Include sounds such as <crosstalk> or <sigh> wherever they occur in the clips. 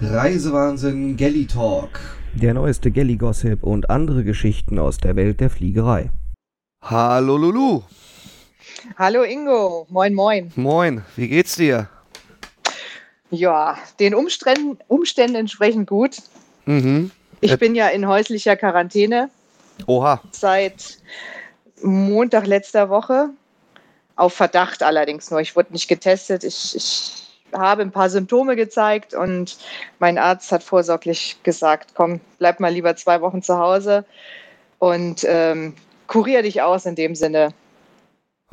Reisewahnsinn Gelly Talk. Der neueste Gelly-Gossip und andere Geschichten aus der Welt der Fliegerei. Hallo Lulu. Hallo Ingo, moin moin. Moin, wie geht's dir? Ja, den Umständen, Umständen entsprechend gut. Mhm. Ich Äh. bin ja in häuslicher Quarantäne Oha. seit Montag letzter Woche. Auf Verdacht allerdings nur. Ich wurde nicht getestet. Ich, ich habe ein paar Symptome gezeigt und mein Arzt hat vorsorglich gesagt, komm, bleib mal lieber zwei Wochen zu Hause und ähm, kurier dich aus in dem Sinne.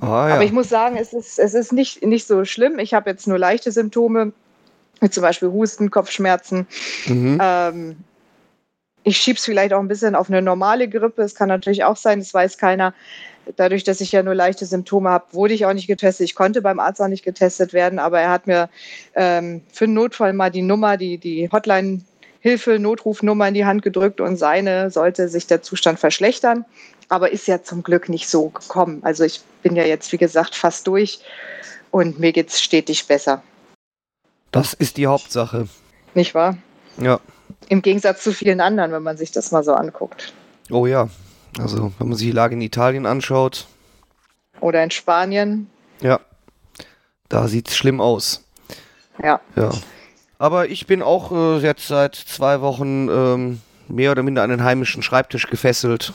Ah, ja. Aber ich muss sagen, es ist, es ist nicht, nicht so schlimm. Ich habe jetzt nur leichte Symptome, wie zum Beispiel Husten, Kopfschmerzen. mhm. Ähm, ich schiebe es vielleicht auch ein bisschen auf eine normale Grippe. Es kann natürlich auch sein, das weiß keiner. Dadurch, dass ich ja nur leichte Symptome habe, wurde ich auch nicht getestet. Ich konnte beim Arzt auch nicht getestet werden, aber er hat mir ähm, für den Notfall mal die Nummer, die, die Hotline-Hilfe, Notrufnummer in die Hand gedrückt und seine sollte sich der Zustand verschlechtern. Aber ist ja zum Glück nicht so gekommen. Also ich bin ja jetzt, wie gesagt, fast durch und mir geht es stetig besser. Das ist die Hauptsache. Nicht wahr? Ja. Im Gegensatz zu vielen anderen, wenn man sich das mal so anguckt. Oh ja. Also, wenn man sich die Lage in Italien anschaut, Oder in Spanien. ja, da sieht's schlimm aus. Ja. Ja. Aber ich bin auch äh, jetzt seit zwei Wochen ähm, mehr oder minder an den heimischen Schreibtisch gefesselt.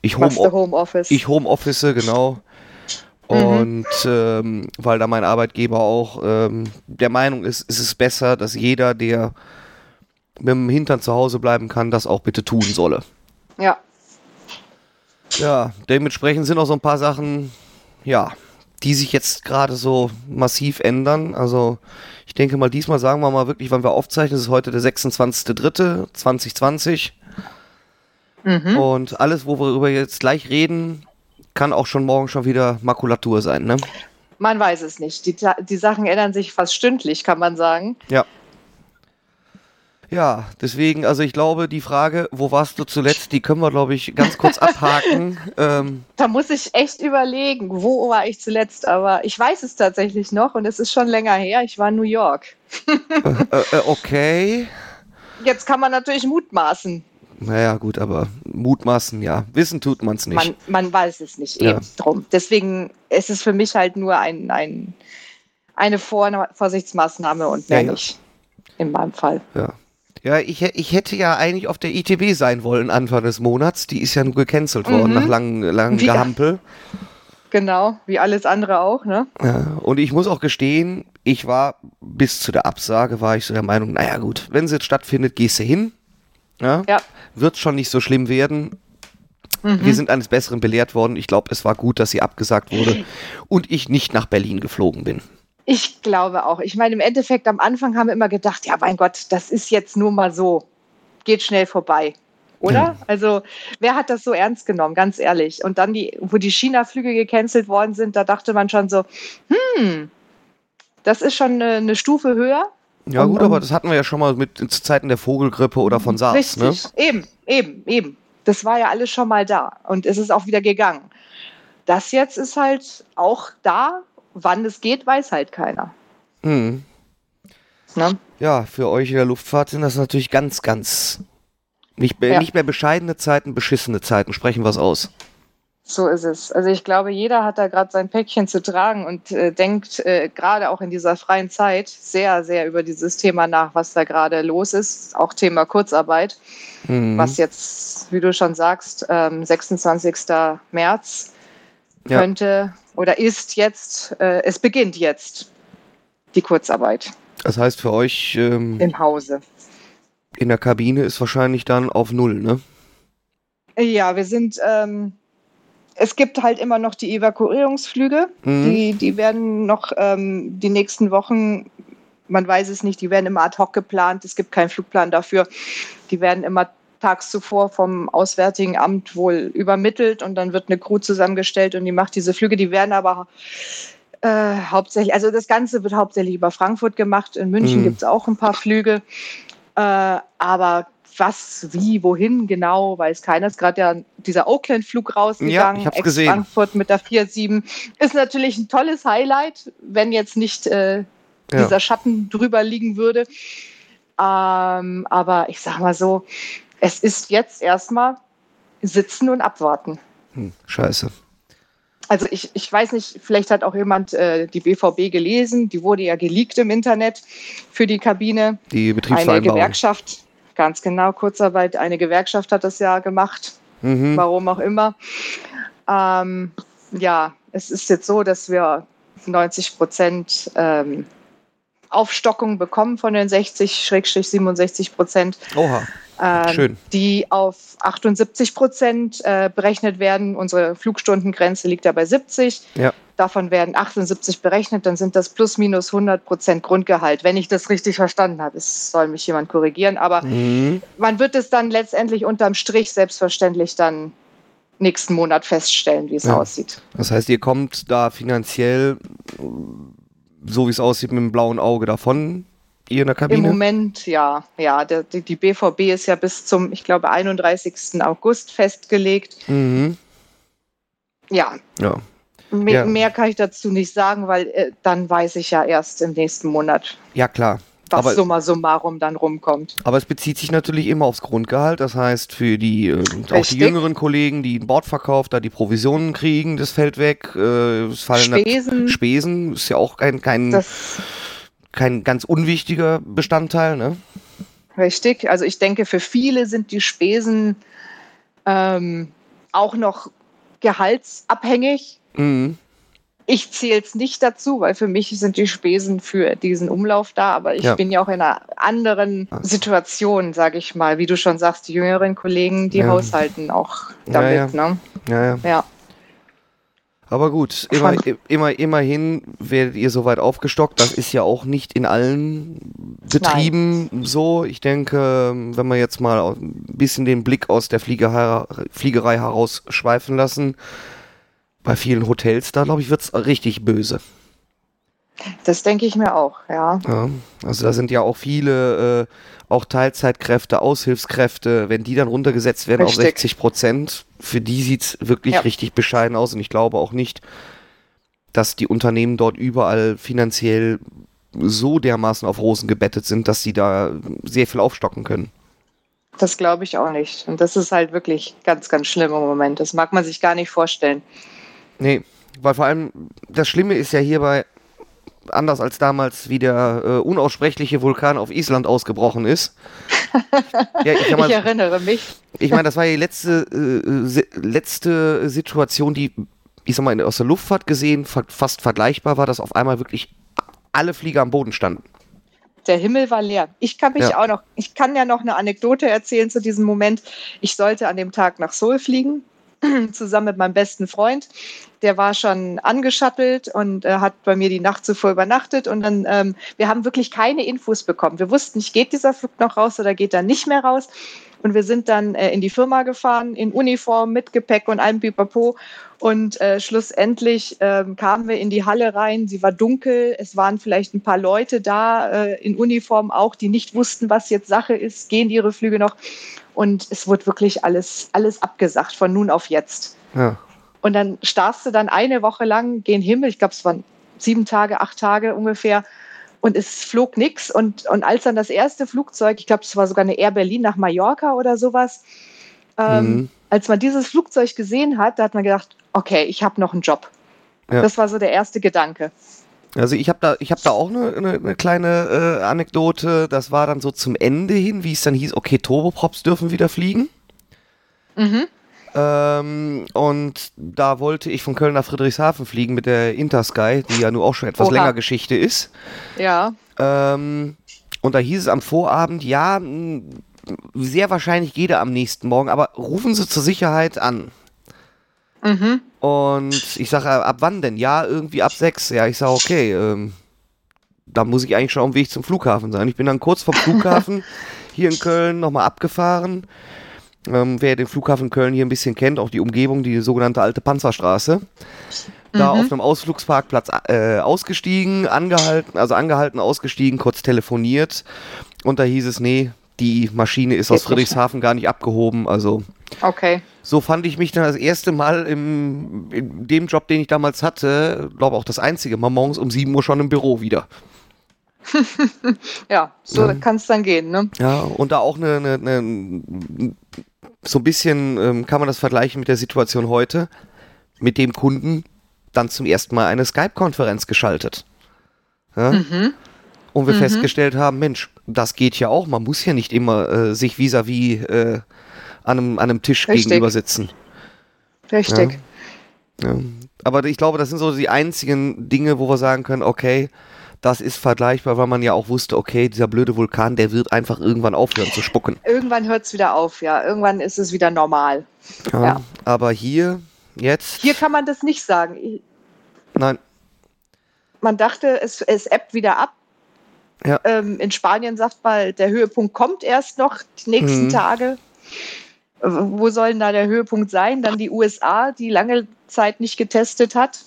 Ich home, Homeoffice. ich Homeoffice, genau. Und ähm, weil da mein Arbeitgeber auch ähm, der Meinung ist, ist es besser, dass jeder, der mit dem Hintern zu Hause bleiben kann, das auch bitte tun solle. ja. Ja, dementsprechend sind auch so ein paar Sachen, ja, die sich jetzt gerade so massiv ändern. Also ich denke mal, diesmal sagen wir mal wirklich, wann wir aufzeichnen, es ist heute der 26.03.2020 Mhm. und alles, worüber wir jetzt gleich reden, kann auch schon morgen schon wieder Makulatur sein, ne? Man weiß es nicht. Die, die Sachen ändern sich fast stündlich, kann man sagen. Ja. Ja, deswegen, also ich glaube, die Frage, wo warst du zuletzt, die können wir, glaube ich, ganz kurz abhaken. <laughs> ähm, Da muss ich echt überlegen, wo war ich zuletzt. Aber ich weiß es tatsächlich noch und es ist schon länger her. Ich war in New York. äh, äh, okay. Jetzt kann man natürlich mutmaßen. Naja, gut, aber mutmaßen, ja. Wissen tut man es nicht. Man, man weiß es nicht Ja. eben drum. Deswegen ist es für mich halt nur ein, ein, eine Vor Vorsichtsmaßnahme und mehr Ja, ja. nicht. In meinem Fall. ja. Ja, ich, ich hätte ja eigentlich auf der ITB sein wollen Anfang des Monats. Die ist ja nur gecancelt worden Mhm. nach langem langen Wie- Gehampel. Genau, wie alles andere auch, ne? Ja, und ich muss auch gestehen, ich war bis zu der Absage, war ich so der Meinung, naja gut, wenn sie jetzt stattfindet, gehst du hin. Ja, Ja. Wird schon nicht so schlimm werden. Mhm. Wir sind eines Besseren belehrt worden. Ich glaube, es war gut, dass sie abgesagt wurde und ich nicht nach Berlin geflogen bin. Ich glaube auch. Ich meine, im Endeffekt am Anfang haben wir immer gedacht, ja, mein Gott, das ist jetzt nur mal so. Geht schnell vorbei. Oder? Ja. Also, wer hat das so ernst genommen, ganz ehrlich? Und dann, die, wo die China-Flüge gecancelt worden sind, da dachte man schon so, hm, das ist schon eine, eine Stufe höher. Ja Um- gut, aber das hatten wir ja schon mal mit zu Zeiten der Vogelgrippe oder von SARS. Ne? Richtig, eben, eben, eben. Das war ja alles schon mal da und es ist auch wieder gegangen. Das jetzt ist halt auch da. Wann es geht, weiß halt keiner. Hm. Ne? Ja, für euch in der Luftfahrt sind das natürlich ganz, ganz nicht, mehr- Ja. nicht mehr bescheidene Zeiten, beschissene Zeiten. Sprechen wir es aus. So ist es. Also ich glaube, jeder hat da gerade sein Päckchen zu tragen und äh, denkt äh, gerade auch in dieser freien Zeit sehr, sehr über dieses Thema nach, was da gerade los ist. Auch Thema Kurzarbeit, Hm. was jetzt, wie du schon sagst, ähm, 26. März Ja. könnte oder ist jetzt, äh, es beginnt jetzt die Kurzarbeit Das heißt für euch ähm, im Hause. in der Kabine ist wahrscheinlich dann auf Null, ne? Ja, wir sind, ähm, es gibt halt immer noch die Evakuierungsflüge. Mhm. Die, die werden noch ähm, die nächsten Wochen, man weiß es nicht, die werden immer ad hoc geplant. Es gibt keinen Flugplan dafür. Die werden immer tags zuvor vom Auswärtigen Amt wohl übermittelt und dann wird eine Crew zusammengestellt und die macht diese Flüge. Die werden aber äh, hauptsächlich, also das Ganze wird hauptsächlich über Frankfurt gemacht. In München Mhm. gibt es auch ein paar Flüge. Äh, aber was, wie, wohin genau, weiß keiner. Es ist gerade ja dieser Oakland-Flug rausgegangen. ich hab's gesehen. Frankfurt mit der 47. Ist natürlich ein tolles Highlight, wenn jetzt nicht äh, Ja. dieser Schatten drüber liegen würde. Ähm, aber ich sag mal so, es ist jetzt erstmal sitzen und abwarten. Hm, scheiße. Also ich, ich weiß nicht, vielleicht hat auch jemand äh, die BVB gelesen, die wurde ja geleakt im Internet für die Kabine. Die Eine Betriebsvereinbarung. Gewerkschaft, ganz genau, Kurzarbeit, eine Gewerkschaft hat das ja gemacht, Mhm. warum auch immer. Ähm, ja, es ist jetzt so, dass wir 90 Prozent ähm, Aufstockung bekommen von den 60-67 Prozent. Oha, ähm, Schön. die auf 78 Prozent äh, berechnet werden. Unsere Flugstundengrenze liegt ja bei 70. Ja. Davon werden 78 berechnet, dann sind das plus minus 100 Prozent Grundgehalt, wenn ich das richtig verstanden habe. Es soll mich jemand korrigieren, aber Mhm. man wird es dann letztendlich unterm Strich selbstverständlich dann nächsten Monat feststellen, wie es Ja. aussieht. Das heißt, ihr kommt da finanziell, so wie es aussieht, mit dem blauen Auge davon, in der Im Kabine? Moment ja, ja. Der, die, die BVB ist ja bis zum, ich glaube, 31. August festgelegt. Mhm. Ja, Ja. Mehr, Ja. mehr kann ich dazu nicht sagen, weil äh, dann weiß ich ja erst im nächsten Monat, ja, klar. Was Aber- summa summarum dann rumkommt. Aber es bezieht sich natürlich immer aufs Grundgehalt. Das heißt, für die äh, auch die jüngeren Kollegen, die einen Bordverkauf, da die Provisionen kriegen, das fällt weg. Äh, es fallen Spesen, Spesen ist ja auch kein, kein, das kein ganz unwichtiger Bestandteil, ne? richtig. Also ich denke, für viele sind die Spesen ähm, auch noch gehaltsabhängig. Mhm. Ich zähle es nicht dazu, weil für mich sind die Spesen für diesen Umlauf da, aber ich Ja. bin ja auch in einer anderen Situation, sage ich mal. Wie du schon sagst, die jüngeren Kollegen, die Ja. haushalten auch damit. ja. Ne? Ja, ja. Ja. Aber gut, immer, immer, immerhin werdet ihr soweit aufgestockt. Das ist ja auch nicht in allen Betrieben so. Ich denke, wenn wir jetzt mal ein bisschen den Blick aus der Fliegerei, Fliegerei herausschweifen lassen, bei vielen Hotels, da glaube ich, wird es richtig böse. Das denke ich mir auch, ja. Ja, also da sind ja auch viele, äh, auch Teilzeitkräfte, Aushilfskräfte, wenn die dann runtergesetzt werden auf Richtig. 60 Prozent, für die sieht es wirklich Ja. richtig bescheiden aus und ich glaube auch nicht, dass die Unternehmen dort überall finanziell so dermaßen auf Rosen gebettet sind, dass sie da sehr viel aufstocken können. Das glaube ich auch nicht. Und das ist halt wirklich ganz, ganz schlimm im Moment. Das mag man sich gar nicht vorstellen. Nee, weil vor allem das Schlimme ist ja hierbei, anders als damals, wie der äh, unaussprechliche Vulkan auf Island ausgebrochen ist. <laughs> ja, ich, mal, ich erinnere mich. Ich meine, das war die letzte, äh, si- letzte Situation, die, ich sag mal, aus der Luftfahrt gesehen fa fast vergleichbar war, dass auf einmal wirklich alle Flieger am Boden standen. Der Himmel war leer. Ich kann mich Ja. auch noch, ich kann ja noch eine Anekdote erzählen zu diesem Moment. Ich sollte an dem Tag nach Seoul fliegen, <clears throat> zusammen mit meinem besten Freund. Der war schon angeschattelt und äh, hat bei mir die Nacht zuvor übernachtet. Und dann, ähm, wir haben wirklich keine Infos bekommen. Wir wussten nicht, geht dieser Flug noch raus oder geht er nicht mehr raus. Und wir sind dann äh, in die Firma gefahren, in Uniform, mit Gepäck und allem Pipapo. Und äh, schlussendlich ähm, kamen wir in die Halle rein. Sie war dunkel. Es waren vielleicht ein paar Leute da äh, in Uniform auch, die nicht wussten, was jetzt Sache ist. Gehen ihre Flüge noch? Und es wurde wirklich alles, alles abgesagt von nun auf jetzt. Ja. Und dann starrst du dann eine Woche lang gen Himmel. Ich glaube, es waren sieben Tage, acht Tage ungefähr. Und es flog nichts. Und, und als dann das erste Flugzeug, ich glaube, es war sogar eine Air Berlin nach Mallorca oder sowas, ähm, Mhm. als man dieses Flugzeug gesehen hat, da hat man gedacht, okay, ich habe noch einen Job. Ja. Das war so der erste Gedanke. Also ich habe da, ich hab da auch eine, eine, eine kleine äh, Anekdote. Das war dann so zum Ende hin, wie es dann hieß, okay, Turboprops dürfen wieder fliegen. Mhm. Ähm, und da wollte ich von Köln nach Friedrichshafen fliegen mit der Intersky, die ja nur auch schon etwas Oha. länger Geschichte ist. Ja, Ähm, und da hieß es am Vorabend, ja, sehr wahrscheinlich geht er am nächsten Morgen, aber rufen Sie zur Sicherheit an. mhm. Und ich sage, ab wann denn? Ja, irgendwie ab sechs. Ja, ich sage, okay, ähm, da muss ich eigentlich schon auf dem Weg zum Flughafen sein. Ich bin dann kurz vom Flughafen <laughs> hier in Köln nochmal abgefahren. Ähm, wer den Flughafen Köln hier ein bisschen kennt, auch die Umgebung, die sogenannte alte Panzerstraße. Da Mhm. auf einem Ausflugsparkplatz äh, ausgestiegen, angehalten, also angehalten, ausgestiegen, kurz telefoniert. Und da hieß es, nee, die Maschine ist aus Geht nicht. Friedrichshafen gar nicht abgehoben. Also Okay. so fand ich mich dann das erste Mal im, in dem Job, den ich damals hatte, glaube auch das einzige Mal morgens um 7 Uhr schon im Büro wieder. <laughs> ja, so Ja. kann es dann gehen, ne? Ja, und da auch eine, eine, eine so ein bisschen ähm, kann man das vergleichen mit der Situation heute, mit dem Kunden dann zum ersten Mal eine Skype-Konferenz geschaltet. Ja? Mhm. Und wir Mhm. festgestellt haben, Mensch, das geht ja auch, man muss ja nicht immer äh, sich vis-à-vis äh, an, einem, an einem Tisch Richtig. gegenüber sitzen. Richtig. Ja. Aber ich glaube, das sind so die einzigen Dinge, wo wir sagen können, okay, das ist vergleichbar, weil man ja auch wusste, okay, dieser blöde Vulkan, der wird einfach irgendwann aufhören zu spucken. Irgendwann hört es wieder auf, ja. Irgendwann ist es wieder normal. Ja. Ja. Aber hier, jetzt, Hier kann man das nicht sagen. Nein, Man dachte, es, es ebbt wieder ab. Ja. Ähm, in Spanien sagt man, der Höhepunkt kommt erst noch die nächsten Mhm. Tage. Wo soll denn da der Höhepunkt sein? Dann die USA, die lange Zeit nicht getestet hat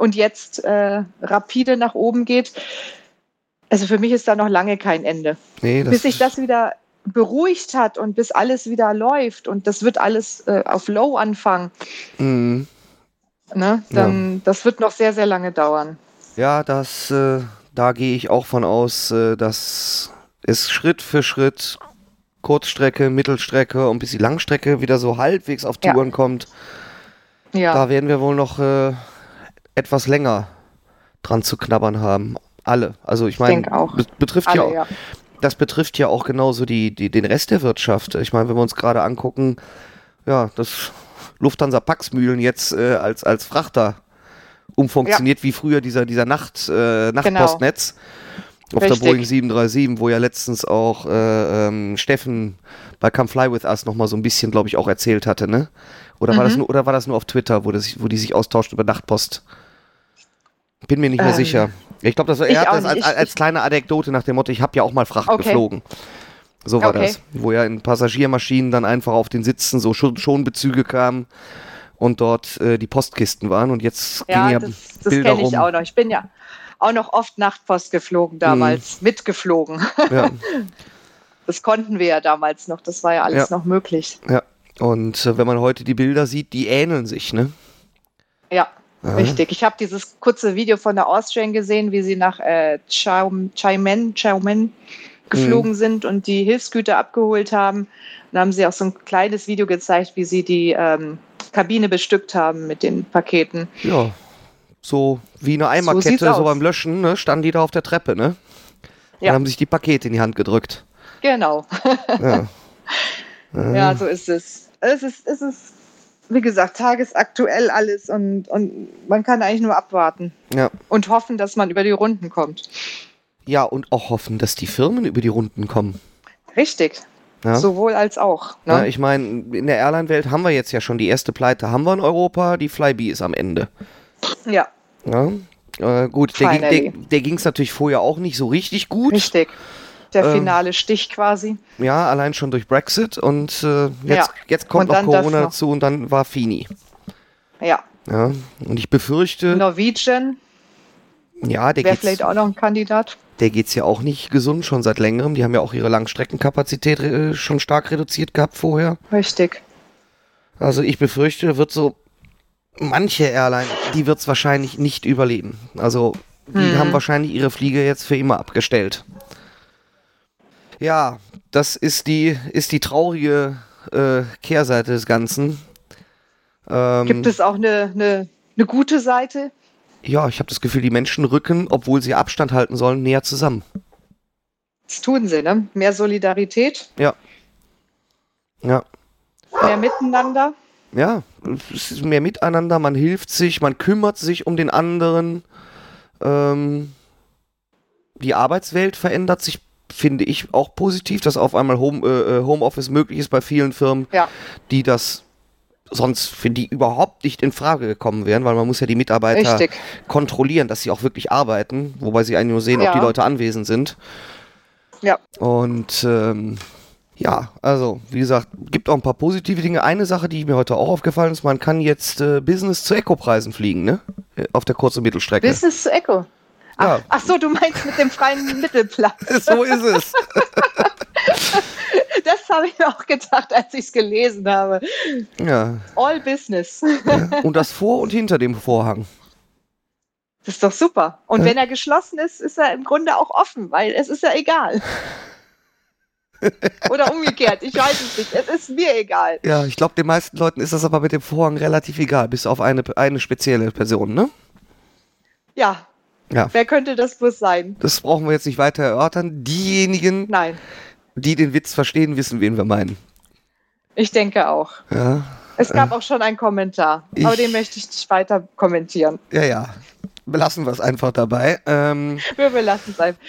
und jetzt äh, rapide nach oben geht. Also für mich ist da noch lange kein Ende. nee, bis sich das wieder beruhigt hat und bis alles wieder läuft und das wird alles äh, auf Low anfangen, Mhm. ne, dann das wird noch sehr, sehr lange dauern. Ja, das, äh, da gehe ich auch von aus, äh, dass es Schritt für Schritt Kurzstrecke, Mittelstrecke und bis die Langstrecke wieder so halbwegs auf Ja. Touren kommt. Ja, Da werden wir wohl noch äh, etwas länger dran zu knabbern haben. Alle. Also ich meine, betrifft ja, alle, ja. das betrifft ja auch genauso die, die, den Rest der Wirtschaft. Ich meine, wenn wir uns gerade angucken, ja, das Lufthansa Paxmühlen jetzt äh, als, als Frachter umfunktioniert, wie früher dieser, dieser Nacht, äh, Nachtpostnetz auf Richtig. der Boeing 737, wo ja letztens auch äh, ähm, Steffen bei Come Fly With Us nochmal so ein bisschen, glaube ich, auch erzählt hatte, ne? Oder, war das Mhm. nur, oder war das nur auf Twitter, wo, das, wo die sich austauscht über Nachtpost? Bin mir nicht mehr Ähm, sicher. Ich glaube, das er hat das als, als, kleine Anekdote nach dem Motto, ich habe ja auch mal Fracht Okay. geflogen. So war Okay. das. Wo ja in Passagiermaschinen dann einfach auf den Sitzen so schon, Schonbezüge kamen und dort äh, die Postkisten waren. Und jetzt Ja, gingen ja das, das Bilder kenne ich rum. auch noch. Ich bin ja auch noch oft Nachtpost geflogen damals, mitgeflogen. Ja, <laughs> Das konnten wir ja damals noch, das war ja alles Ja. noch möglich. ja. Und äh, wenn man heute die Bilder sieht, die ähneln sich, ne? Ja. Richtig. Ich habe dieses kurze Video von der Austrian gesehen, wie sie nach äh, Chaimen, Chaimen geflogen sind und die Hilfsgüter abgeholt haben. Und da haben sie auch so ein kleines Video gezeigt, wie sie die ähm, Kabine bestückt haben mit den Paketen. Ja. So wie eine So Eimerkette, so, aus. beim Löschen, ne? Standen die da auf der Treppe, ne? Ja. Und haben sich die Pakete in die Hand gedrückt. Genau. Ja. <laughs> Ja, so ist es. Es ist, es ist, wie gesagt, tagesaktuell alles und, und man kann eigentlich nur abwarten ja. und hoffen, dass man über die Runden kommt. Ja, und auch hoffen, dass die Firmen über die Runden kommen. Richtig. Ja? Sowohl als auch. Ja, Ne? ich meine, in der Airline-Welt haben wir jetzt ja schon die erste Pleite, haben wir in Europa, die Flybe ist am Ende. Ja, Ja? Äh, gut, der, Finally. der, der ging es natürlich vorher auch nicht so richtig gut. richtig. Der Ähm, finale Stich quasi. Ja, allein schon durch Brexit und äh, jetzt, Ja. jetzt kommt noch Corona dazu und dann war Fini. Ja. Ja, und ich befürchte, Norwegian ja, der wäre vielleicht auch noch ein Kandidat. der geht's ja auch nicht gesund schon seit längerem. Die haben ja auch ihre Langstreckenkapazität äh, schon stark reduziert gehabt vorher. Richtig. Also ich befürchte, wird so manche Airline, die wird's wahrscheinlich nicht überleben. Also die Hm. haben wahrscheinlich ihre Fliege jetzt für immer abgestellt. Ja, das ist die, ist die traurige äh, Kehrseite des Ganzen. Ähm, Gibt es auch eine, eine, eine gute Seite? Ja, ich habe das Gefühl, die Menschen rücken, obwohl sie Abstand halten sollen, näher zusammen. Das tun sie, ne? Mehr Solidarität, Ja. Ja. mehr Miteinander. Ja, es ist mehr miteinander, man hilft sich, man kümmert sich um den anderen. Ähm, die Arbeitswelt verändert sich, finde ich, auch positiv, dass auf einmal Home, äh, Homeoffice möglich ist bei vielen Firmen, Ja. die das sonst, finde ich, überhaupt nicht in Frage gekommen wären, weil man muss ja die Mitarbeiter Richtig. kontrollieren, dass sie auch wirklich arbeiten, wobei sie eigentlich nur sehen, ob Ja. die Leute anwesend sind. Ja. Und ähm, ja, also wie gesagt, gibt auch ein paar positive Dinge. Eine Sache, die mir heute auch aufgefallen ist, man kann jetzt äh, Business zu Eco-Preisen fliegen, ne? Äh, Auf der kurzen Mittelstrecke. Business zu Echo. Ach, Ja. ach so, du meinst mit dem freien <laughs> Mittelplatz. so ist es. <laughs> Das habe ich auch gedacht, als ich es gelesen habe. ja. All Business. Und das vor und hinter dem Vorhang. Das ist doch super. Und Ja. wenn er geschlossen ist, ist er im Grunde auch offen, weil es ist ja egal. <laughs> Oder umgekehrt, ich weiß es nicht. Es ist mir egal. Ja, ich glaube, den meisten Leuten ist das aber mit dem Vorhang relativ egal, bis auf eine, eine spezielle Person, ne? Ja. Ja. Wer könnte das bloß sein? Das brauchen wir jetzt nicht weiter erörtern. Diejenigen, Nein, die den Witz verstehen, wissen, wen wir meinen. ich denke auch. Ja, Es gab auch schon einen Kommentar, aber Ich- den möchte ich nicht weiter kommentieren. ja, ja. Belassen wir es einfach dabei. Ähm, Wir belassen es einfach.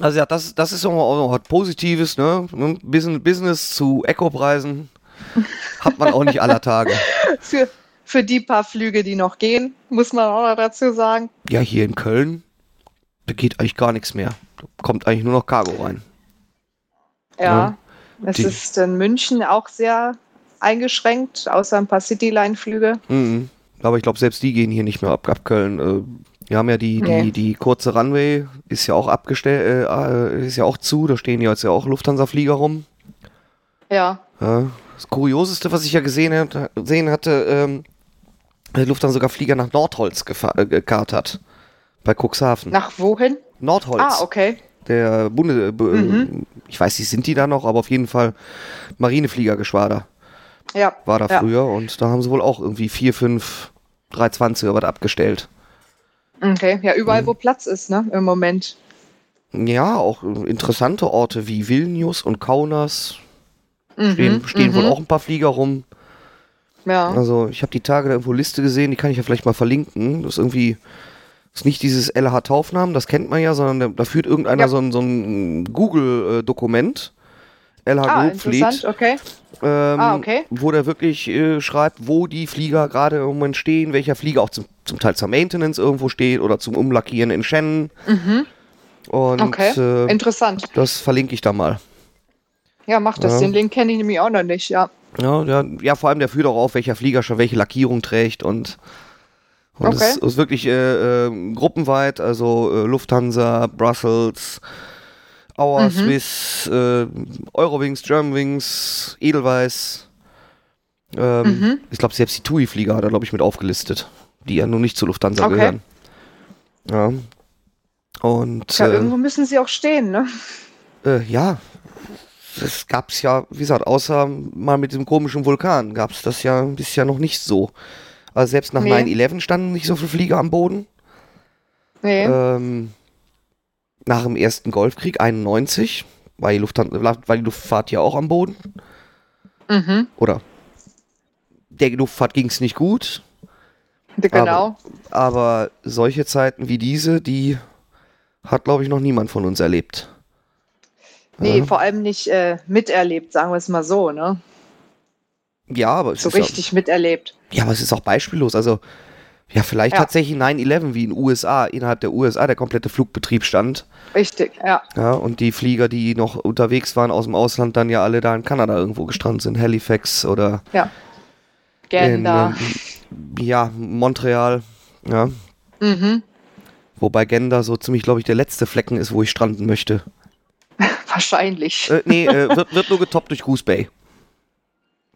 also ja, das, das ist auch noch was Positives, ne? Business, Business zu Eco-Preisen hat man auch nicht aller Tage. <laughs> Für, für die paar Flüge, die noch gehen, muss man auch noch dazu sagen. Ja, hier in Köln, da geht eigentlich gar nichts mehr. Da kommt eigentlich nur noch Cargo rein. Ja, Ja, es die- ist in München auch sehr eingeschränkt, außer ein paar Cityline-Flüge. Mhm. Aber ich glaube, selbst die gehen hier nicht mehr ab, ab Köln. Äh, wir haben ja die, die, Nee. die kurze Runway, ist ja auch abgestellt, äh, ist ja auch zu. Da stehen jetzt ja auch Lufthansa-Flieger rum. Ja, Ja. Das Kurioseste, was ich ja gesehen, hat, gesehen hatte, ähm, Lufthansa sogar Flieger nach Nordholz gefa- äh, Bei Cuxhaven. nach wohin? Nordholz. Ah, okay. Der Bunde, b- Mhm. ich weiß nicht, sind die da noch, aber auf jeden Fall Marinefliegergeschwader Ja, war da Ja. früher und da haben sie wohl auch irgendwie 4, 5, 320 oder was abgestellt. okay. Ja, Mhm. überall, wo Platz ist, ne, im Moment. Ja, auch äh, interessante Orte wie Vilnius und Kaunas Mhm, stehen, stehen wohl mhm. auch ein paar Flieger rum. Ja, Also ich habe die Tage da irgendwo Liste gesehen, die kann ich ja vielleicht mal verlinken. Das ist irgendwie, das ist nicht dieses LH Taufnamen, das kennt man ja, sondern da, führt irgendeiner Ja. so ein, so ein Google-Dokument. LH ah, Group Fleet. interessant, okay. Ähm, Ah, okay. Wo der wirklich äh, schreibt, wo die Flieger gerade im Moment stehen, welcher Flieger auch zum, zum Teil zur Maintenance irgendwo steht oder zum Umlackieren in Shannon. Mhm. Und Okay, äh, interessant. das verlinke ich da mal. Ja, mach das. Ja. Den Link kenne ich nämlich auch noch nicht, ja. Ja, ja, ja, vor allem der führt auch auf, welcher Flieger schon welche Lackierung trägt und, und Okay. es ist wirklich äh, äh, gruppenweit, also äh, Lufthansa, Brussels, Auer, Mhm. Swiss, äh, Eurowings, Germanwings, Edelweiss. Ähm, Mhm. Ich glaube, selbst die TUI-Flieger hat er, glaube ich, mit aufgelistet, die ja nun nicht zu Lufthansa Okay. gehören. Ja. Und Ja, irgendwo müssen sie auch stehen, ne? äh, ja, das gab es ja, wie gesagt, außer mal mit dem komischen Vulkan gab es das ja bisher noch nicht so. Also selbst nach Nee. 9-11 standen nicht so viele Flieger am Boden. Nee. Ähm, nach dem ersten Golfkrieg 91 war die, Lufthan war die Luftfahrt ja auch am Boden. mhm. Oder der Luftfahrt ging es nicht gut, Genau. aber solche Zeiten wie diese, die hat, glaube ich, noch niemand von uns erlebt. Nee, ja. vor allem nicht äh, miterlebt, sagen wir es mal so, ne? Ja, aber es So ist ja, richtig miterlebt. Ja, aber es ist auch beispiellos. Also, ja, vielleicht Ja. tatsächlich 9-11 wie in den USA, innerhalb der USA der komplette Flugbetrieb stand. Richtig, ja. Ja, und die Flieger, die noch unterwegs waren aus dem Ausland, dann ja alle da in Kanada irgendwo gestrandet sind. Halifax oder Gender. in ähm, ja, Montreal. Ja. mhm. Wobei Gender so ziemlich, glaube ich, der letzte Flecken ist, wo ich stranden möchte. Wahrscheinlich. Äh, nee, äh, wird, wird nur getoppt durch Goose Bay.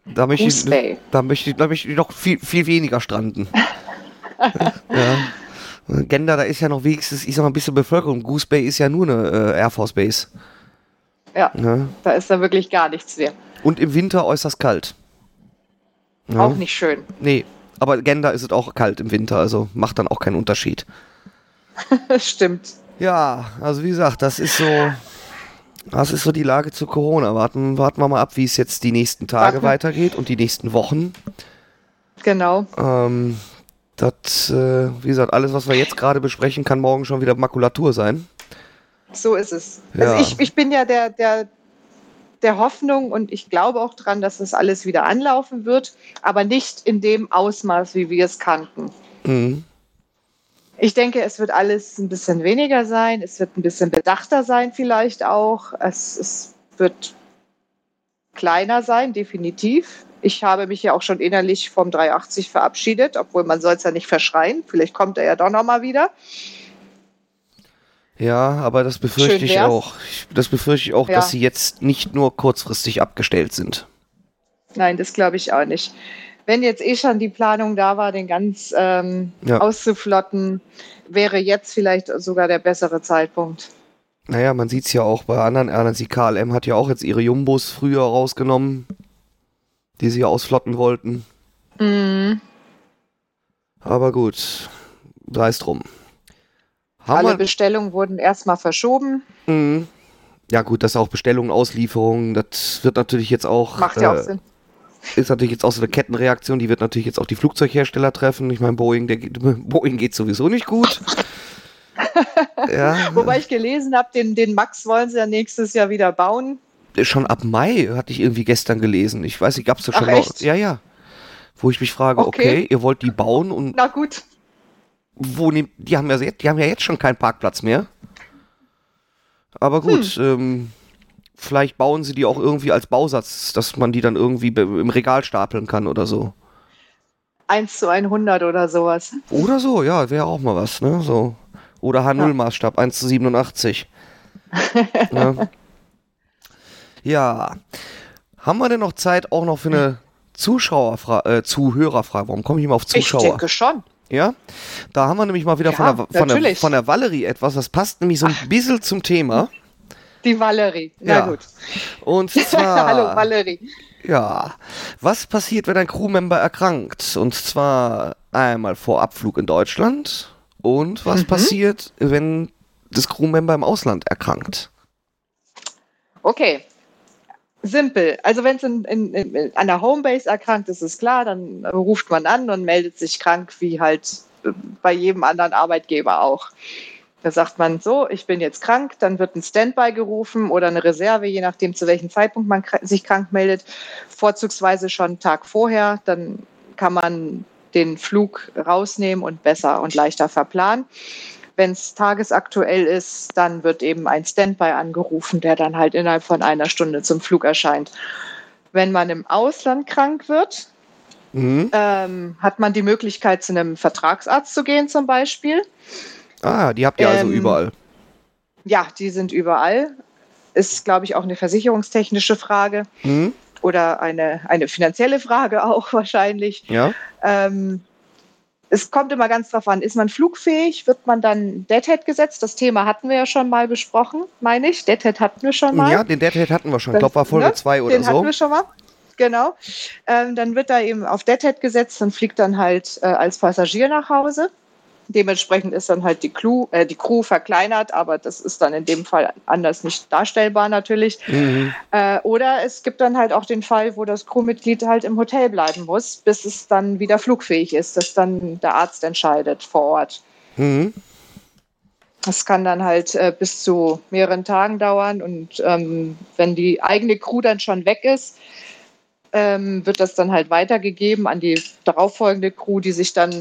Da möchte, Goose ich, Bay. da, möchte ich, da möchte ich noch viel, viel weniger stranden. <laughs> ja. Gender, da ist ja noch wenigstens, ich sag mal, ein bisschen Bevölkerung. Goose Bay ist ja nur eine äh, Air Force Base. Ja, Ja. da ist da wirklich gar nichts mehr. Und im Winter äußerst kalt. Ja. Auch nicht schön. Nee, aber Gender ist es auch kalt im Winter, also macht dann auch keinen Unterschied. <laughs> Stimmt. Ja, also wie gesagt, das ist so, das ist so die Lage zu Corona. Warten, warten wir mal ab, wie es jetzt die nächsten Tage Warten. weitergeht und die nächsten Wochen. Genau. Ähm, das, äh, wie gesagt, alles, was wir jetzt gerade besprechen, kann morgen schon wieder Makulatur sein. So ist es. Ja. Also ich, ich bin ja der, der, der Hoffnung und ich glaube auch dran, dass das alles wieder anlaufen wird, aber nicht in dem Ausmaß, wie wir es kannten. Mhm. Ich denke, es wird alles ein bisschen weniger sein, es wird ein bisschen bedachter sein vielleicht auch. Es, es wird kleiner sein, definitiv. Ich habe mich ja auch schon innerlich vom 380 verabschiedet, obwohl man soll es ja nicht verschreien. Vielleicht kommt er ja doch noch mal wieder. Ja, aber das befürchte ich auch. Das befürchte ich auch, Ja. dass sie jetzt nicht nur kurzfristig abgestellt sind. Nein, das glaube ich auch nicht. Wenn jetzt eh schon die Planung da war, den ganz ähm, Ja. auszuflotten, wäre jetzt vielleicht sogar der bessere Zeitpunkt. Naja, man sieht es ja auch bei anderen Airlines. Die KLM hat ja auch jetzt ihre Jumbos früher rausgenommen, die sie ausflotten wollten. Mhm. Aber gut, sei es drum. Haben Alle Bestellungen wurden erstmal verschoben. Mhm. Ja gut, das ist auch Bestellungen, Auslieferungen, das wird natürlich jetzt auch, Macht ja auch äh, Sinn. Ist natürlich jetzt auch so eine Kettenreaktion, die wird natürlich jetzt auch die Flugzeughersteller treffen. Ich meine, Boeing, der, geht- <laughs> Boeing geht sowieso nicht gut. <laughs> ja, Wobei ich gelesen habe, den, den Max wollen sie ja nächstes Jahr wieder bauen. schon ab Mai hatte ich irgendwie gestern gelesen. Ich weiß nicht, gab es Ach, schon noch? echt? Ja, ja. Wo ich mich frage, okay. Okay. ihr wollt die bauen und Na gut, wo nehmt, die haben ja jetzt, die haben ja jetzt schon keinen Parkplatz mehr. Aber gut, Hm. ähm, vielleicht bauen sie die auch irgendwie als Bausatz, dass man die dann irgendwie im Regal stapeln kann oder so. 1 zu 100 oder sowas. Oder so, ja, wäre auch mal was, ne? So. Oder H0-Maßstab, 1 zu 87. ja. <laughs> ja. Haben wir denn noch Zeit auch noch für eine Zuschauerfrage, äh, Zuhörerfrage? Warum komme ich immer auf Ich Zuschauer? denke schon. Ja, da haben wir nämlich mal wieder Ja, von, der, von, der, von der Valerie etwas, das passt nämlich so ein bisschen zum Thema. Die Valerie. Na Ja. gut. Und <laughs> zwar, Hallo Valerie. ja, was passiert, wenn ein Crewmember erkrankt? Und zwar einmal vor Abflug in Deutschland und was Mhm. passiert, wenn das Crewmember im Ausland erkrankt? Okay. Simpel. Also wenn es an der Homebase erkrankt ist, ist klar, dann ruft man an und meldet sich krank, wie halt äh, bei jedem anderen Arbeitgeber auch. Da sagt man so, ich bin jetzt krank, dann wird ein Standby gerufen oder eine Reserve, je nachdem zu welchem Zeitpunkt man sich krank meldet, vorzugsweise schon einen Tag vorher. Dann kann man den Flug rausnehmen und besser und leichter verplanen. Wenn es tagesaktuell ist, dann wird eben ein Standby angerufen, der dann halt innerhalb von einer Stunde zum Flug erscheint. Wenn man im Ausland krank wird, Mhm. ähm, hat man die Möglichkeit, zu einem Vertragsarzt zu gehen zum Beispiel. Ah, die habt ihr also Ähm, überall. Ja, die sind überall. Ist, glaube ich, auch eine versicherungstechnische Frage Mhm. oder eine, eine finanzielle Frage auch wahrscheinlich. Ja. Ähm, es kommt immer ganz drauf an, ist man flugfähig, wird man dann Deadhead gesetzt? Das Thema hatten wir ja schon mal besprochen, meine ich. Deadhead hatten wir schon mal. Ja, den Deadhead hatten wir schon. Ich glaube, war Folge ne? 2 oder Den hatten so. wir schon mal. Genau. Ähm, dann wird da eben auf Deadhead gesetzt und fliegt dann halt äh, als Passagier nach Hause. Dementsprechend ist dann halt die Crew, äh, die Crew verkleinert, aber das ist dann in dem Fall anders nicht darstellbar natürlich. Mhm. Äh, oder es gibt dann halt auch den Fall, wo das Crewmitglied halt im Hotel bleiben muss, bis es dann wieder flugfähig ist, dass dann der Arzt entscheidet vor Ort. Mhm. Das kann dann halt äh, bis zu mehreren Tagen dauern und ähm, wenn die eigene Crew dann schon weg ist, ähm, wird das dann halt weitergegeben an die darauffolgende Crew, die sich dann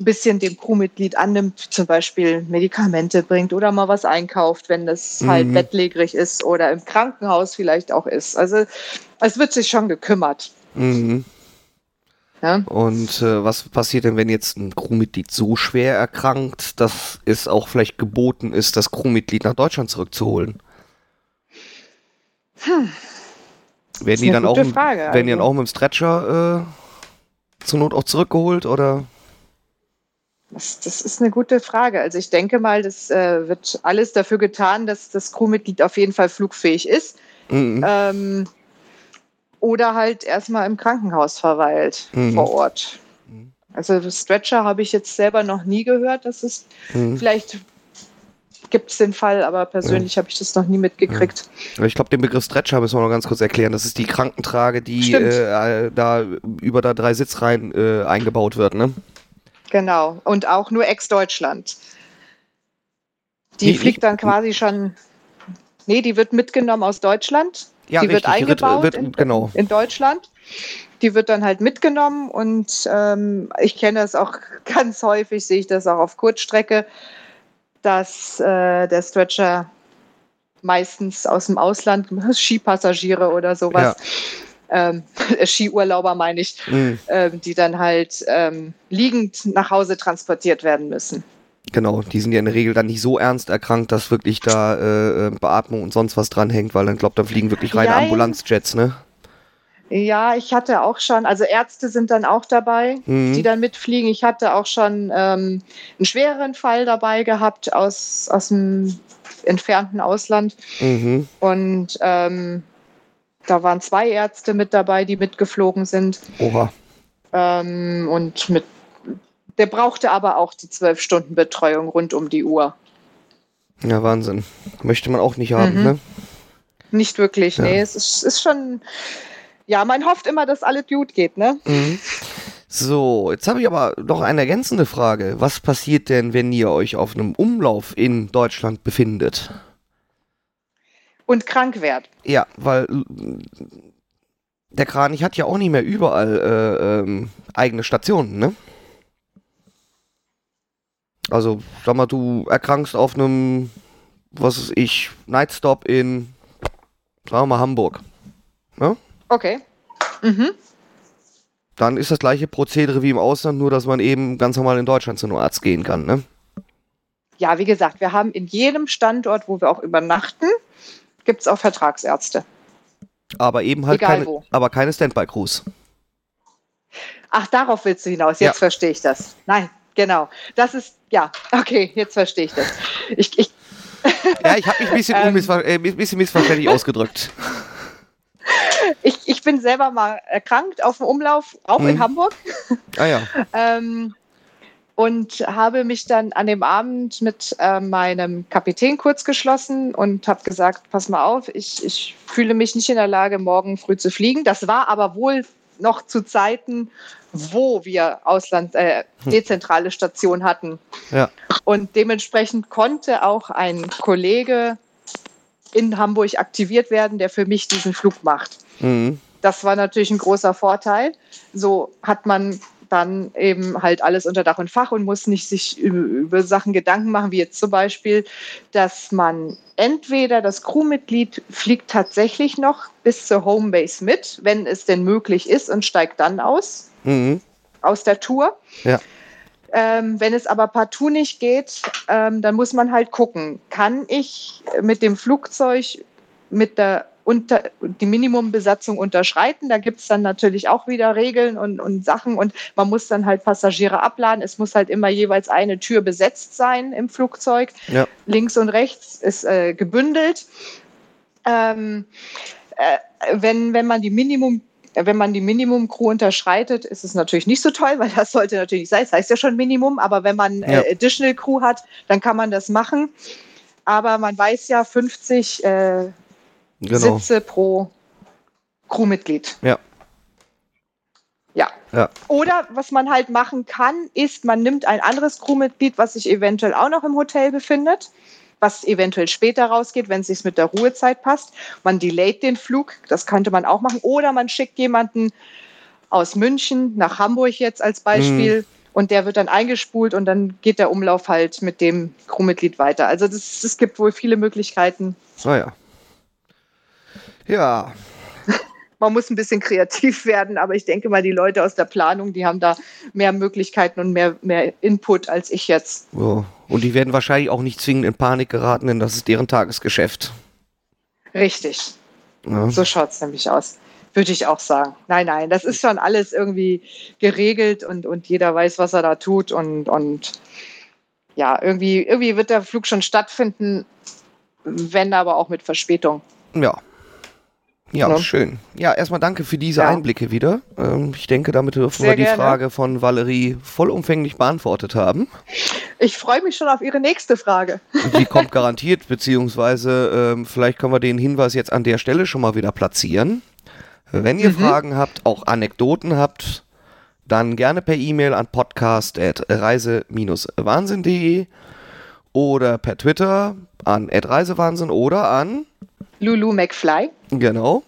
ein bisschen dem Crewmitglied annimmt, zum Beispiel Medikamente bringt oder mal was einkauft, wenn das Mhm. halt bettlägerig ist oder im Krankenhaus vielleicht auch ist. Also es wird sich schon gekümmert. Mhm. Ja? Und äh, was passiert denn, wenn jetzt ein Crewmitglied so schwer erkrankt, dass es auch vielleicht geboten ist, das Crewmitglied nach Deutschland zurückzuholen? Werden die dann auch, Frage, werden die dann also. auch mit dem Stretcher äh, zur Not auch zurückgeholt oder? Das, das ist eine gute Frage. Also ich denke mal, das äh, wird alles dafür getan, dass das Crewmitglied auf jeden Fall flugfähig ist. Mhm. Ähm, oder halt erstmal im Krankenhaus verweilt Mhm. vor Ort. Also Stretcher habe ich jetzt selber noch nie gehört. Das ist Mhm. vielleicht gibt es den Fall, aber persönlich habe ich das noch nie mitgekriegt. Ich glaube, den Begriff Stretcher müssen wir noch ganz kurz erklären. Das ist die Krankentrage, die äh, da über da drei Sitzreihen äh, eingebaut wird, ne? Genau. Und auch nur Ex-Deutschland. Die Nicht- fliegt dann quasi schon. Nee, die wird mitgenommen aus Deutschland. Ja, die wird richtig, wird- eingebaut wird- in, genau. in Deutschland. Die wird dann halt mitgenommen und ähm, ich kenne das auch <laughs> ganz häufig, sehe ich das auch auf Kurzstrecke, dass äh, der Stretcher meistens aus dem Ausland, <laughs> Skipassagiere oder sowas, ähm, <laughs> Skiurlauber meine ich, Mhm. ähm, die dann halt ähm, liegend nach Hause transportiert werden müssen. Genau, die sind ja in der Regel dann nicht so ernst erkrankt, dass wirklich da äh, äh, Beatmung und sonst was dranhängt, weil dann glaubt, da fliegen wirklich reine Jein. Ambulanzjets, ne? Ja, ich hatte auch schon, also Ärzte sind dann auch dabei, Mhm. die dann mitfliegen. Ich hatte auch schon ähm, einen schwereren Fall dabei gehabt aus, aus dem entfernten Ausland. Mhm. Und ähm, da waren zwei Ärzte mit dabei, die mitgeflogen sind. Oha. Ähm, und mit, der brauchte aber auch die zwölf Stunden Betreuung rund um die Uhr. Ja, Wahnsinn. Möchte man auch nicht haben, Mhm. ne? Nicht wirklich, Ja. nee. Es ist, ist schon, ja, man hofft immer, dass alles gut geht, ne? Mhm. So, jetzt habe ich aber noch eine ergänzende Frage. Was passiert denn, wenn ihr euch auf einem Umlauf in Deutschland befindet? Und krank werd. Ja, weil äh, der Kranich hat ja auch nicht mehr überall äh, ähm, eigene Stationen, ne? Also, sag mal, du erkrankst auf einem, was weiß ich, Nightstop in, sagen wir mal, Hamburg. Okay. Mhm. Dann ist das gleiche Prozedere wie im Ausland, nur dass man eben ganz normal in Deutschland zu einem Arzt gehen kann, ne? Ja, wie gesagt, wir haben in jedem Standort, wo wir auch übernachten, gibt es auch Vertragsärzte. Aber eben halt Egal keine, wo. aber keine Standby-Crews. Ach, darauf willst du hinaus. Jetzt Ja. verstehe ich das. Nein, genau. Das ist, ja, okay, jetzt verstehe ich das. Ich, ich, Ja, ich habe mich ein bisschen, <laughs> Ähm. unmissver äh, bisschen missverständlich <laughs> ausgedrückt. ich, ich bin selber mal erkrankt auf dem Umlauf, auch in Mhm. Hamburg. Ah ja. <laughs> Ähm, und habe mich dann an dem Abend mit äh, meinem Kapitän kurz geschlossen und habe gesagt, pass mal auf, ich, ich fühle mich nicht in der Lage, morgen früh zu fliegen. Das war aber wohl noch zu Zeiten, wo wir Ausland, äh, dezentrale Station hatten. Ja. Und dementsprechend konnte auch ein Kollege in Hamburg aktiviert werden, der für mich diesen Flug macht. Mhm. Das war natürlich ein großer Vorteil. So hat man dann eben halt alles unter Dach und Fach und muss nicht sich über, Sachen Gedanken machen, wie jetzt zum Beispiel, dass man entweder das Crewmitglied fliegt tatsächlich noch bis zur Homebase mit, wenn es denn möglich ist und steigt dann aus Mhm. aus der Tour. Ja. Ähm, wenn es aber partout nicht geht, ähm, dann muss man halt gucken, kann ich mit dem Flugzeug mit der unter, die Minimumbesatzung unterschreiten. Da gibt es dann natürlich auch wieder Regeln und, und Sachen und man muss dann halt Passagiere abladen. Es muss halt immer jeweils eine Tür besetzt sein im Flugzeug. Ja. Links und rechts ist äh, gebündelt. Ähm, äh, wenn, wenn man die Minimum wenn man die Minimum-Crew unterschreitet, ist es natürlich nicht so toll, weil das sollte natürlich nicht sein. Das heißt ja schon Minimum, aber wenn man Ja. äh, Additional Crew hat, dann kann man das machen. Aber man weiß ja, 50 äh, Genau. Sitze pro Crewmitglied. Ja. Ja. Ja. Oder was man halt machen kann, ist, man nimmt ein anderes Crewmitglied, was sich eventuell auch noch im Hotel befindet, was eventuell später rausgeht, wenn es sich mit der Ruhezeit passt. Man delayt den Flug, das könnte man auch machen. Oder man schickt jemanden aus München nach Hamburg jetzt als Beispiel. Und der wird dann eingespult und dann geht der Umlauf halt mit dem Crewmitglied weiter. Also das, es gibt wohl viele Möglichkeiten. Naja. Ja, <laughs> man muss ein bisschen kreativ werden, aber ich denke mal, die Leute aus der Planung, die haben da mehr Möglichkeiten und mehr, mehr Input als ich jetzt. so. Und die werden wahrscheinlich auch nicht zwingend in Panik geraten, denn das ist deren Tagesgeschäft. Richtig. Ja. So schaut es nämlich aus. Würde ich auch sagen. Nein, nein, das ist schon alles irgendwie geregelt und, und jeder weiß, was er da tut. Und, und ja, irgendwie, irgendwie wird der Flug schon stattfinden, wenn aber auch mit Verspätung. Ja. Ja, Ja. schön. Ja, erstmal danke für diese Ja. Einblicke wieder. Ähm, ich denke, damit dürfen Sehr wir die gerne. Frage von Valerie vollumfänglich beantwortet haben. Ich freue mich schon auf Ihre nächste Frage. Die kommt garantiert, <laughs> beziehungsweise ähm, vielleicht können wir den Hinweis jetzt an der Stelle schon mal wieder platzieren. Wenn ihr Mhm. Fragen habt, auch Anekdoten habt, dann gerne per E-Mail an podcast.reise-wahnsinn.de oder per Twitter an @reisewahnsinn oder an Lulu McFly. Genau.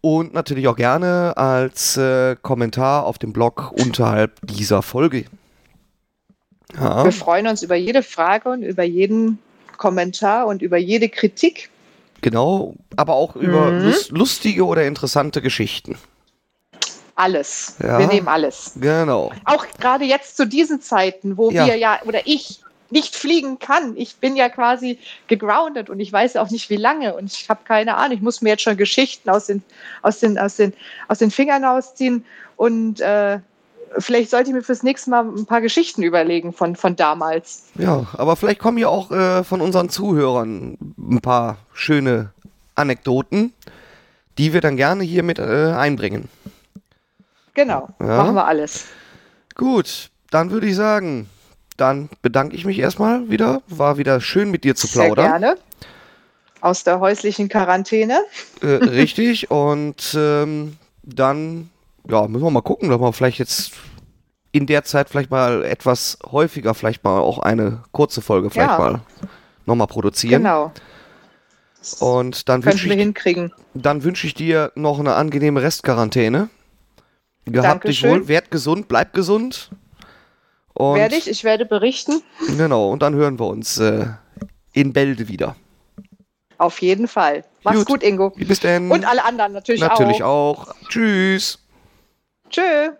Und natürlich auch gerne als äh, Kommentar auf dem Blog unterhalb dieser Folge. Ja, Wir freuen uns über jede Frage und über jeden Kommentar und über jede Kritik. genau. Aber auch über Mhm. lus lustige oder interessante Geschichten. Alles. Ja. Wir nehmen alles. Genau. Auch gerade jetzt zu diesen Zeiten, wo Ja. wir ja, oder ich nicht fliegen kann. Ich bin ja quasi gegroundet und ich weiß auch nicht, wie lange und ich habe keine Ahnung. Ich muss mir jetzt schon Geschichten aus den, aus den, aus den, aus den Fingern ausziehen und äh, vielleicht sollte ich mir fürs nächste Mal ein paar Geschichten überlegen von, von damals. Ja, aber vielleicht kommen ja auch äh, von unseren Zuhörern ein paar schöne Anekdoten, die wir dann gerne hier mit äh, einbringen. Genau, Ja. machen wir alles. Gut, dann würde ich sagen, dann bedanke ich mich erstmal wieder. War wieder schön mit dir zu Sehr plaudern. gerne. Aus der häuslichen Quarantäne. Äh, richtig. <laughs> Und ähm, dann, ja, müssen wir mal gucken, dass wir vielleicht jetzt in der Zeit vielleicht mal etwas häufiger, vielleicht mal auch eine kurze Folge vielleicht Ja. mal nochmal produzieren. Genau. Und dann wünsche ich, hinkriegen. dann wünsche ich dir noch eine angenehme Restquarantäne. Gehabt dich wohl, werd gesund, bleib gesund. Und werde ich, ich werde berichten. Genau, und dann hören wir uns äh, in Bälde wieder. Auf jeden Fall. Mach's Gut. gut, Ingo. Bis dann. Und alle anderen natürlich, Natürlich auch. auch. Tschüss. Tschö.